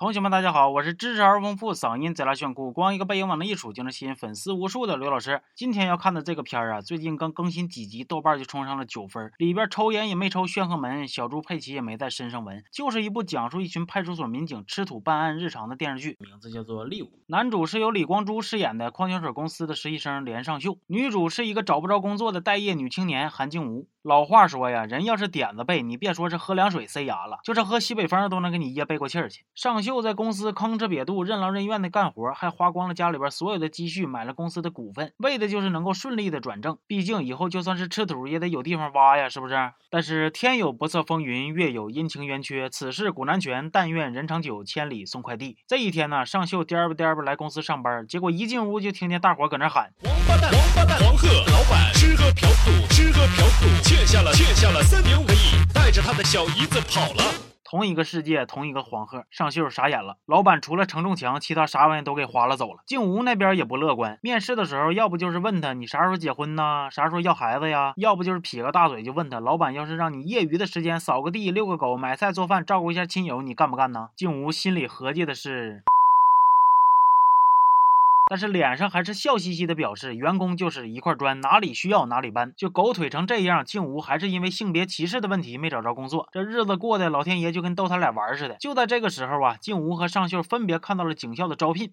同学们，大家好，我是知识而丰富、嗓音贼拉炫酷、光一个背影往那一杵就能吸引粉丝无数的刘老师。今天要看的这个片儿啊，最近刚更新几集，豆瓣就冲上了九分。里边抽烟也没抽炫赫门，小猪佩奇也没在身上纹，就是一部讲述一群派出所民警吃土办案日常的电视剧，名字叫做《猎物》。男主是由李光洙饰演的矿泉水公司的实习生连尚秀，女主是一个找不着工作的待业女青年韩静茹。老话说呀，人要是点子背，你别说是喝凉水塞牙了，就是喝西北风都能给你噎背过气儿去。尚秀在公司吭哧瘪肚、任劳任怨的干活，还花光了家里边所有的积蓄买了公司的股份，为的就是能够顺利的转正。毕竟以后就算是吃土也得有地方挖呀，是不是？但是天有不测风云，月有阴晴圆缺，此事古难全。但愿人长久，千里送快递。这一天呢，尚秀颠吧颠吧来公司上班，结果一进屋就听见大伙搁那喊：王八蛋，王八蛋，黄鹤老板小姨子跑了。同一个世界，同一个黄鹤，尚秀傻眼了。老板除了承重墙，其他啥玩意都给划拉走了。静吴那边也不乐观，面试的时候，要不就是问他你啥时候结婚呢？啥时候要孩子呀？要不就是撇个大嘴就问他，老板要是让你业余的时间扫个地、遛个狗、买菜做饭、照顾一下亲友，你干不干呢？静吴心里合计的是。但是脸上还是笑嘻嘻的表示，员工就是一块砖，哪里需要哪里搬。就狗腿成这样，静吴还是因为性别歧视的问题没找着工作，这日子过的老天爷就跟逗他俩玩似的。就在这个时候啊，静吴和尚秀分别看到了警校的招聘。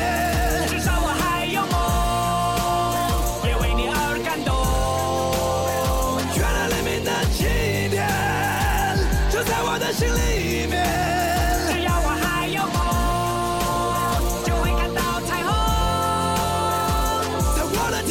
心里面。只要我还有梦就会看到彩虹的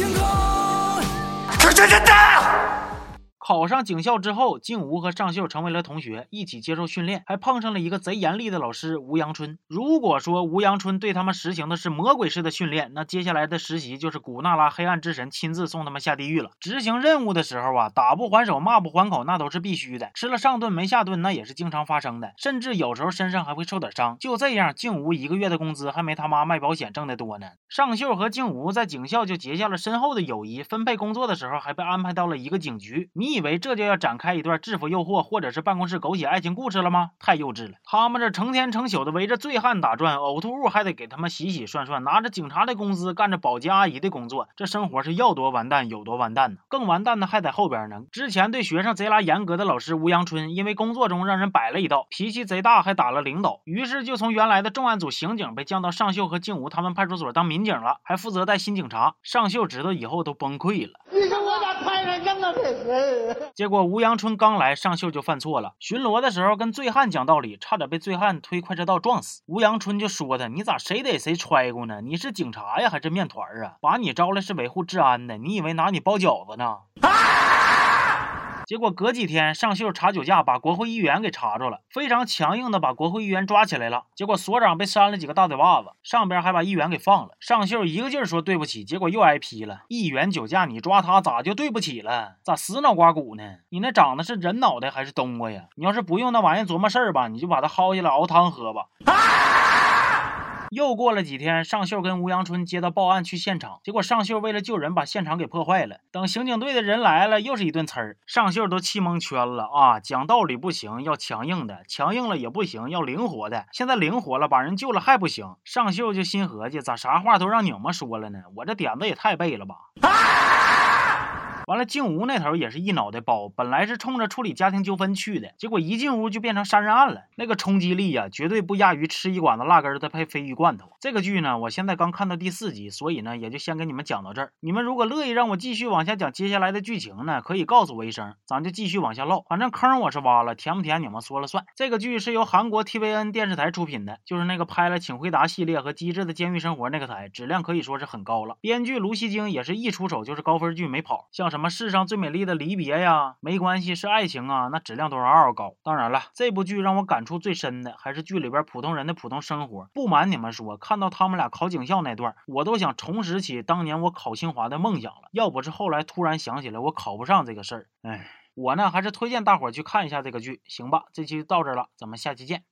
考上警校之后，静吴和尚秀成为了同学，一起接受训练，还碰上了一个贼严厉的老师吴阳春。如果说吴阳春对他们实行的是魔鬼式的训练，那接下来的实习就是古娜拉黑暗之神亲自送他们下地狱了。执行任务的时候啊，打不还手，骂不还口，那都是必须的。吃了上顿没下顿，那也是经常发生的。甚至有时候身上还会受点伤。就这样，静吴一个月的工资还没他妈卖保险挣的多呢。尚秀和静吴在警校就结下了深厚的友谊，分配工作的时候还被安排到了一个警局。你以以为这就要展开一段制服诱惑或者是办公室狗血爱情故事了吗？太幼稚了！他们这成天成宿的围着醉汉打转，呕吐物还得给他们洗洗涮涮，拿着警察的工资干着保洁阿姨的工作，这生活是要多完蛋有多完蛋呢？更完蛋的还在后边呢。之前对学生贼拉严格的老师吴阳春，因为工作中让人摆了一道，脾气贼大，还打了领导，于是就从原来的重案组刑警被降到尚秀和静吴他们派出所当民警了，还负责带新警察。尚秀知道以后都崩溃了。你说我咋结果吴阳春刚来，上秀就犯错了。巡逻的时候跟醉汉讲道理，差点被醉汉推快车道撞死。吴阳春就说他：“你咋谁逮谁揣过呢？你是警察呀，还是面团啊？把你招来是维护治安的，你以为拿你包饺子呢？”啊结果隔几天，尚秀查酒驾，把国会议员给查着了，非常强硬的把国会议员抓起来了。结果所长被扇了几个大嘴巴子，上边还把议员给放了。尚秀一个劲儿说对不起，结果又挨批了。议员酒驾，你抓他咋就对不起了？咋死脑瓜骨呢？你那长得是人脑袋还是冬瓜呀？你要是不用那玩意琢磨事儿吧，你就把它薅下来熬汤喝吧。又过了几天，尚秀跟吴阳春接到报案去现场，结果尚秀为了救人，把现场给破坏了。等刑警队的人来了，又是一顿呲儿，尚秀都气蒙圈了啊！讲道理不行，要强硬的；强硬了也不行，要灵活的。现在灵活了，把人救了还不行。尚秀就心合计，咋啥话都让你们说了呢？我这点子也太背了吧！完了，静吴那头也是一脑袋包，本来是冲着处理家庭纠纷去的，结果一进屋就变成杀人案了，那个冲击力呀，绝对不亚于吃一管子辣根子配鲱鱼罐头。这个剧呢，我现在刚看到第四集，所以呢，也就先给你们讲到这儿。你们如果乐意让我继续往下讲接下来的剧情呢，可以告诉我一声，咱就继续往下唠。反正坑我是挖了，甜不甜你们说了算。这个剧是由韩国 TVN 电视台出品的，就是那个拍了《请回答》系列和《机智的监狱生活》那个台，质量可以说是很高了。编剧卢锡京也是一出手就是高分剧没跑，像什么什么世上最美丽的离别呀，没关系是爱情啊，那质量都是嗷嗷高。当然了，这部剧让我感触最深的还是剧里边普通人的普通生活。不瞒你们说，看到他们俩考警校那段，我都想重拾起当年我考清华的梦想了。要不是后来突然想起来我考不上这个事儿，哎，我呢还是推荐大伙去看一下这个剧，行吧？这期就到这了，咱们下期见。